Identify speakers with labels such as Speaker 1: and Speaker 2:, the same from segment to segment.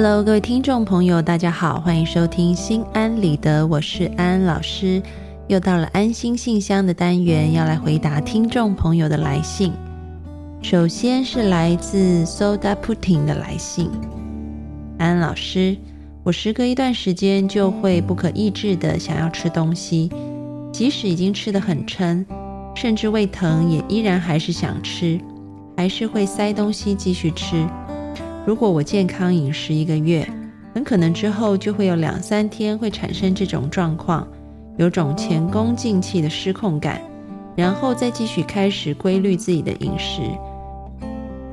Speaker 1: Hello，各位听众朋友，大家好，欢迎收听心安理得，我是安安老师。又到了安心信箱的单元，要来回答听众朋友的来信。首先是来自 Soda Pudding 的来信，安安老师，我时隔一段时间就会不可抑制的想要吃东西，即使已经吃得很撑，甚至胃疼，也依然还是想吃，还是会塞东西继续吃。如果我健康饮食一个月，很可能之后就会有两三天会产生这种状况，有种前功尽弃的失控感，然后再继续开始规律自己的饮食。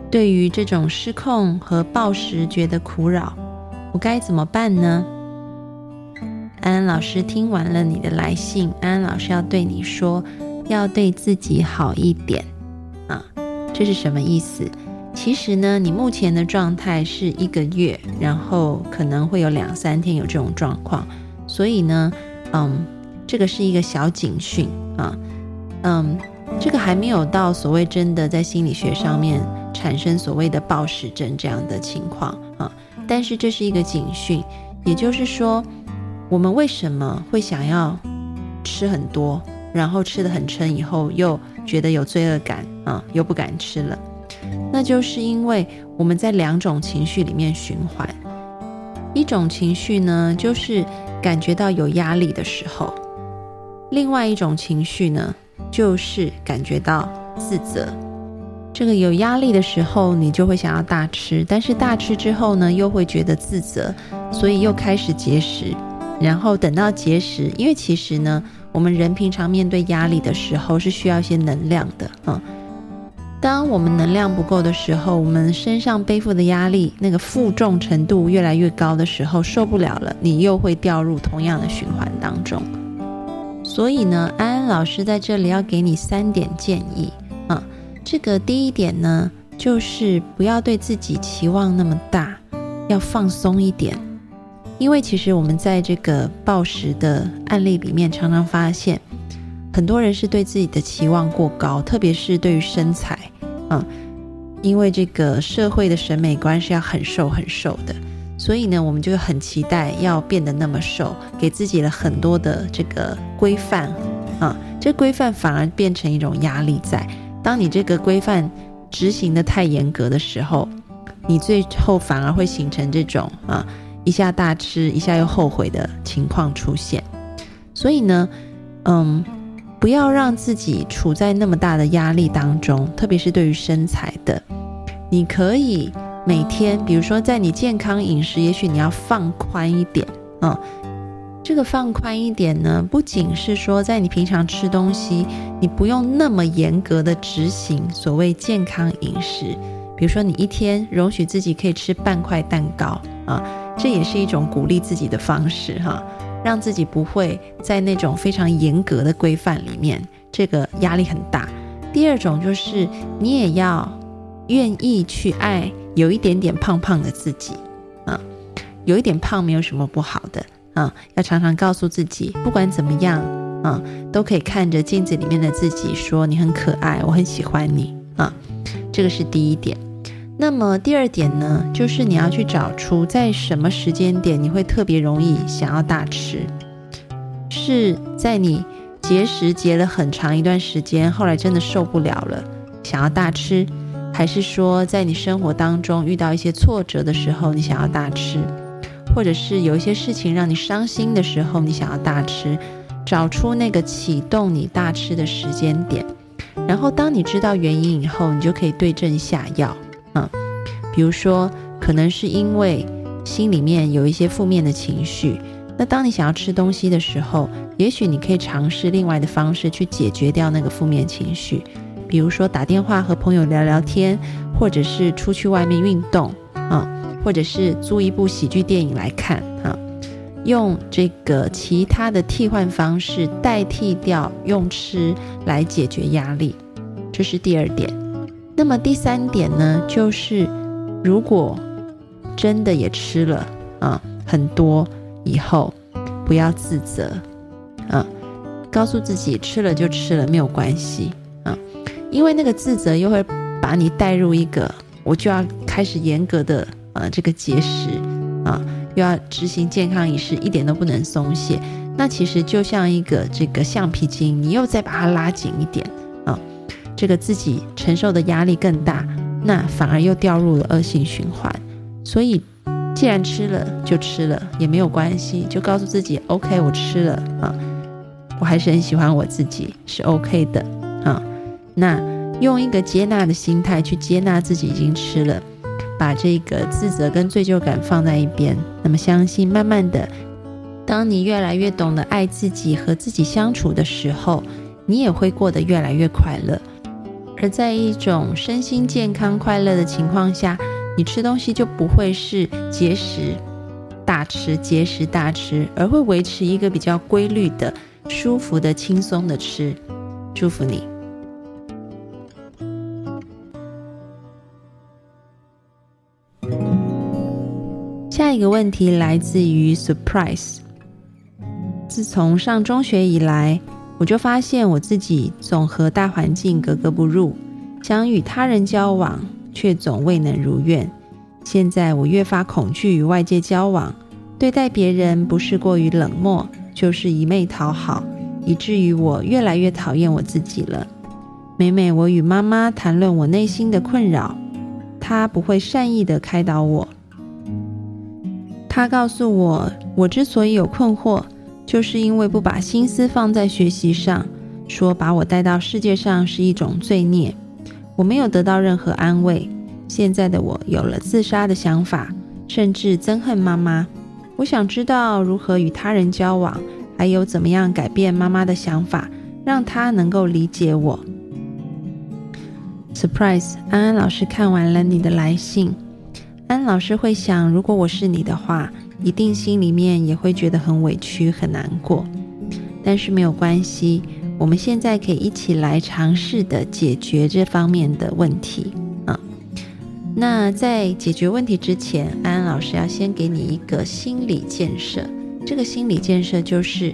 Speaker 1: 对于这种失控和暴食觉得苦扰，我该怎么办呢？安安老师听完了你的来信，安安老师要对你说，要对自己好一点啊，这是什么意思？其实呢，你目前的状态是一个月，然后可能会有两三天有这种状况，所以呢，嗯，这个是一个小警讯啊，嗯，这个还没有到所谓真的在心理学上面产生所谓的暴食症这样的情况啊，但是这是一个警讯，也就是说，我们为什么会想要吃很多，然后吃的很撑，以后又觉得有罪恶感啊，又不敢吃了。那就是因为我们在两种情绪里面循环，一种情绪呢，就是感觉到有压力的时候；另外一种情绪呢，就是感觉到自责。这个有压力的时候，你就会想要大吃，但是大吃之后呢，又会觉得自责，所以又开始节食。然后等到节食，因为其实呢，我们人平常面对压力的时候是需要一些能量的啊。当我们能量不够的时候，我们身上背负的压力那个负重程度越来越高的时候，受不了了，你又会掉入同样的循环当中。所以呢，安安老师在这里要给你三点建议啊。这个第一点呢，就是不要对自己期望那么大，要放松一点。因为其实我们在这个暴食的案例里面，常常发现很多人是对自己的期望过高，特别是对于身材。嗯，因为这个社会的审美观是要很瘦很瘦的，所以呢，我们就很期待要变得那么瘦，给自己了很多的这个规范啊，这规范反而变成一种压力。在当你这个规范执行的太严格的时候，你最后反而会形成这种啊，一下大吃一下又后悔的情况出现。所以呢，嗯。不要让自己处在那么大的压力当中，特别是对于身材的。你可以每天，比如说在你健康饮食，也许你要放宽一点啊。这个放宽一点呢，不仅是说在你平常吃东西，你不用那么严格的执行所谓健康饮食。比如说你一天容许自己可以吃半块蛋糕啊，这也是一种鼓励自己的方式哈。让自己不会在那种非常严格的规范里面，这个压力很大。第二种就是你也要愿意去爱有一点点胖胖的自己啊，有一点胖没有什么不好的啊，要常常告诉自己，不管怎么样啊，都可以看着镜子里面的自己说你很可爱，我很喜欢你啊，这个是第一点。那么第二点呢，就是你要去找出在什么时间点你会特别容易想要大吃，是在你节食节了很长一段时间，后来真的受不了了，想要大吃，还是说在你生活当中遇到一些挫折的时候，你想要大吃，或者是有一些事情让你伤心的时候，你想要大吃，找出那个启动你大吃的时间点，然后当你知道原因以后，你就可以对症下药。比如说，可能是因为心里面有一些负面的情绪，那当你想要吃东西的时候，也许你可以尝试另外的方式去解决掉那个负面情绪，比如说打电话和朋友聊聊天，或者是出去外面运动啊，或者是租一部喜剧电影来看啊，用这个其他的替换方式代替掉用吃来解决压力，这是第二点。那么第三点呢，就是如果真的也吃了啊很多以后，不要自责啊，告诉自己吃了就吃了没有关系啊，因为那个自责又会把你带入一个我就要开始严格的呃这个节食啊，又要执行健康仪式，一点都不能松懈。那其实就像一个这个橡皮筋，你又再把它拉紧一点啊，这个自己承受的压力更大，那反而又掉入了恶性循环。所以，既然吃了就吃了，也没有关系，就告诉自己 OK，我吃了啊，我还是很喜欢我自己，是 OK 的啊。那用一个接纳的心态去接纳自己已经吃了，把这个自责跟罪疚感放在一边，那么相信慢慢的。当你越来越懂得爱自己和自己相处的时候，你也会过得越来越快乐。而在一种身心健康、快乐的情况下，你吃东西就不会是节食大吃、节食大吃，而会维持一个比较规律的、舒服的、轻松的吃。祝福你。下一个问题来自于 Surprise。自从上中学以来，我就发现我自己总和大环境格格不入，想与他人交往却总未能如愿。现在我越发恐惧与外界交往，对待别人不是过于冷漠，就是一昧讨好，以至于我越来越讨厌我自己了。每每我与妈妈谈论我内心的困扰，她不会善意的开导我。她告诉我，我之所以有困惑。就是因为不把心思放在学习上，说把我带到世界上是一种罪孽，我没有得到任何安慰。现在的我有了自杀的想法，甚至憎恨妈妈。我想知道如何与他人交往，还有怎么样改变妈妈的想法，让她能够理解我。Surprise，安安老师看完了你的来信，安老师会想，如果我是你的话。一定心里面也会觉得很委屈、很难过，但是没有关系，我们现在可以一起来尝试的解决这方面的问题啊。那在解决问题之前，安安老师要先给你一个心理建设。这个心理建设就是，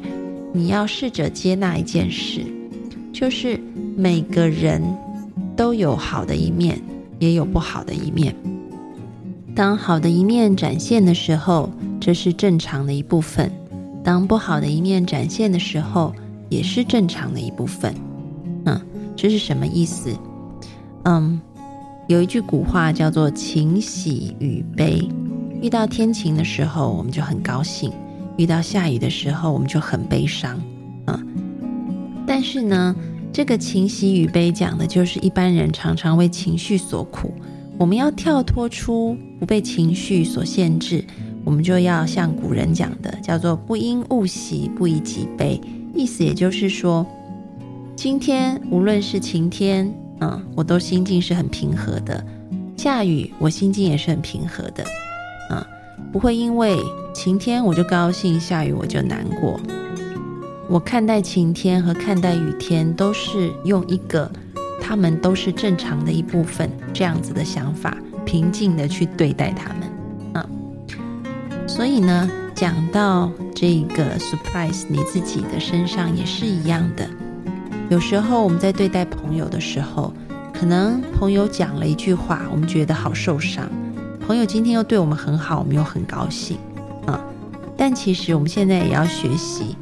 Speaker 1: 你要试着接纳一件事，就是每个人都有好的一面，也有不好的一面。当好的一面展现的时候，这是正常的一部分；当不好的一面展现的时候，也是正常的一部分。嗯，这是什么意思？嗯，有一句古话叫做“晴喜与悲”。遇到天晴的时候，我们就很高兴；遇到下雨的时候，我们就很悲伤。嗯，但是呢，这个“晴喜与悲”讲的就是一般人常常为情绪所苦。我们要跳脱出不被情绪所限制，我们就要像古人讲的，叫做“不因物喜，不以己悲”。意思也就是说，今天无论是晴天，嗯，我都心境是很平和的；下雨，我心境也是很平和的，嗯，不会因为晴天我就高兴，下雨我就难过。我看待晴天和看待雨天，都是用一个。他们都是正常的一部分，这样子的想法，平静的去对待他们，所以呢，讲到这个 surprise，你自己的身上也是一样的。有时候我们在对待朋友的时候，可能朋友讲了一句话，我们觉得好受伤。朋友今天又对我们很好，我们又很高兴，啊。但其实我们现在也要学习，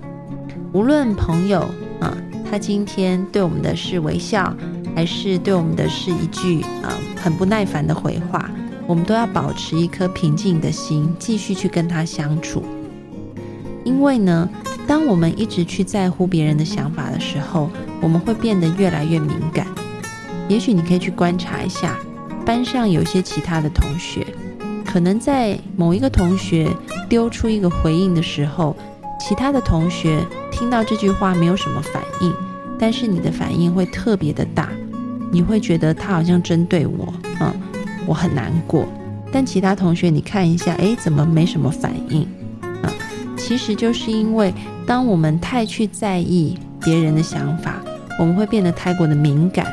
Speaker 1: 无论朋友啊，他今天对我们的是微笑。还是对我们的是一句啊很不耐烦的回话，我们都要保持一颗平静的心，继续去跟他相处。因为呢，当我们一直去在乎别人的想法的时候，我们会变得越来越敏感。也许你可以去观察一下，班上有些其他的同学，可能在某一个同学丢出一个回应的时候，其他的同学听到这句话没有什么反应，但是你的反应会特别的大。你会觉得他好像针对我，嗯，我很难过。但其他同学，你看一下，哎，怎么没什么反应？啊，其实就是因为当我们太去在意别人的想法，我们会变得太过的敏感。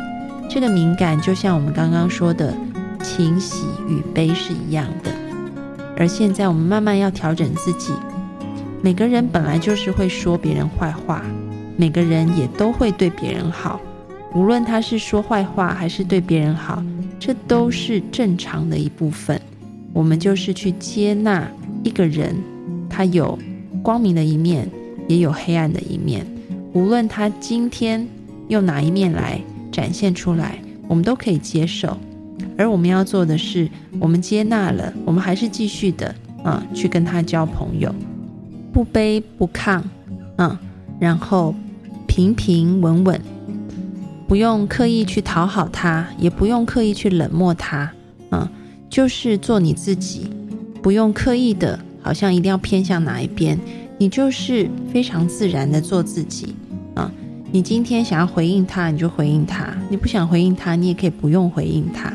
Speaker 1: 这个敏感就像我们刚刚说的情喜与悲是一样的。而现在我们慢慢要调整自己。每个人本来就是会说别人坏话，每个人也都会对别人好。无论他是说坏话还是对别人好，这都是正常的一部分。我们就是去接纳一个人他有光明的一面，也有黑暗的一面。无论他今天用哪一面来展现出来，我们都可以接受。而我们要做的是，我们接纳了，我们还是继续的，嗯，去跟他交朋友，不卑不亢，嗯，然后平平稳稳，不用刻意去讨好他，也不用刻意去冷漠他，嗯，就是做你自己，不用刻意的，好像一定要偏向哪一边，你就是非常自然的做自己，啊，你今天想要回应他，你就回应他；你不想回应他，你也可以不用回应他。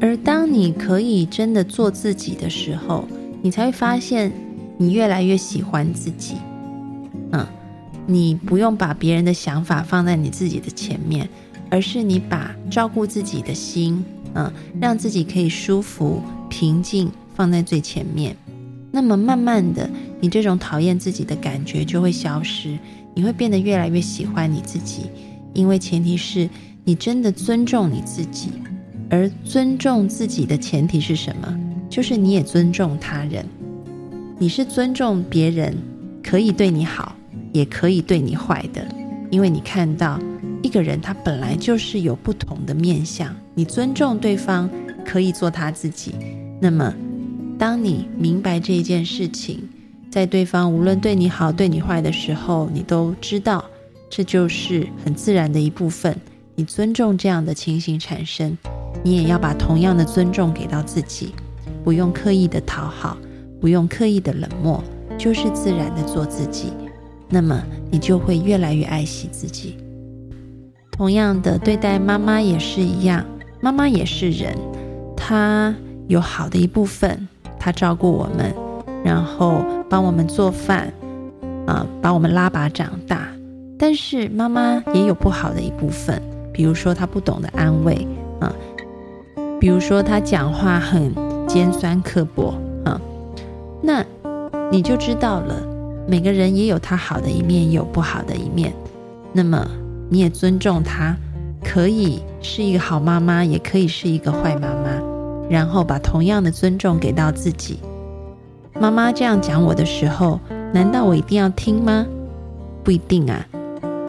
Speaker 1: 而当你可以真的做自己的时候，你才会发现你越来越喜欢自己。你不用把别人的想法放在你自己的前面，而是你把照顾自己的心，嗯，让自己可以舒服、平静放在最前面。那么慢慢的，你这种讨厌自己的感觉就会消失，你会变得越来越喜欢你自己。因为前提是你真的尊重你自己。而尊重自己的前提是什么？就是你也尊重他人。你是尊重别人，可以对你好，也可以对你坏的。因为你看到一个人，他本来就是有不同的面相。你尊重对方，可以做他自己。那么，当你明白这一件事情，在对方无论对你好对你坏的时候，你都知道这就是很自然的一部分。你尊重这样的情形产生。你也要把同样的尊重给到自己，不用刻意的讨好，不用刻意的冷漠，就是自然的做自己。那么你就会越来越爱惜自己。同样的，对待妈妈也是一样，妈妈也是人，她有好的一部分，她照顾我们，然后帮我们做饭，啊，把我们拉拔长大。但是妈妈也有不好的一部分，比如说她不懂得安慰，啊。比如说她讲话很尖酸刻薄啊，那你就知道了。每个人也有他好的一面，也有不好的一面。那么你也尊重他，可以是一个好妈妈，也可以是一个坏妈妈。然后把同样的尊重给到自己。妈妈这样讲我的时候，难道我一定要听吗？不一定啊。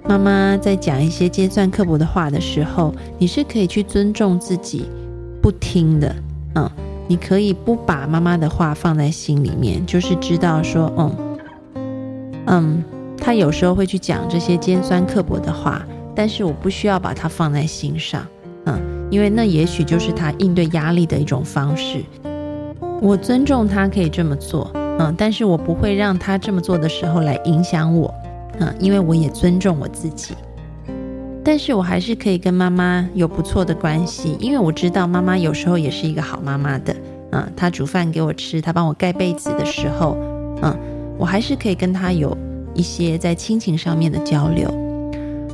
Speaker 1: 妈妈在讲一些尖酸刻薄的话的时候，你是可以去尊重自己。不听的，嗯，你可以不把妈妈的话放在心里面，就是知道说，嗯，嗯，他有时候会去讲这些尖酸刻薄的话，但是我不需要把它放在心上，嗯，因为那也许就是他应对压力的一种方式。我尊重他可以这么做，嗯，但是我不会让他这么做的时候来影响我，嗯，因为我也尊重我自己。但是我还是可以跟妈妈有不错的关系，因为我知道妈妈有时候也是一个好妈妈的。嗯，她煮饭给我吃，她帮我盖被子的时候，嗯，我还是可以跟他有一些在亲情上面的交流。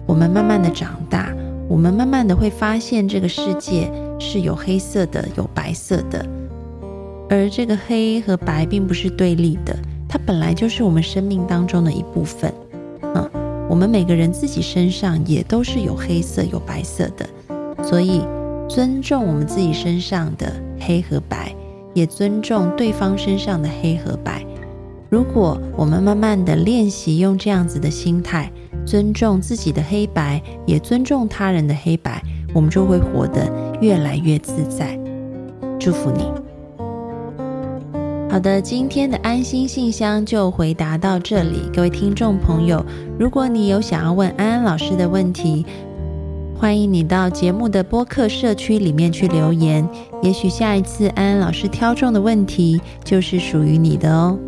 Speaker 1: 我们慢慢的长大，我们慢慢的会发现这个世界是有黑色的，有白色的，而这个黑和白并不是对立的，它本来就是我们生命当中的一部分。嗯。我们每个人自己身上也都是有黑色有白色的，所以尊重我们自己身上的黑和白，也尊重对方身上的黑和白。如果我们慢慢的练习用这样子的心态，尊重自己的黑白，也尊重他人的黑白，我们就会活得越来越自在。祝福你。好的，今天的安心信箱就回答到这里。各位听众朋友，如果你有想要问安安老师的问题，欢迎你到节目的播客社区里面去留言。也许下一次安安老师挑中的问题就是属于你的哦。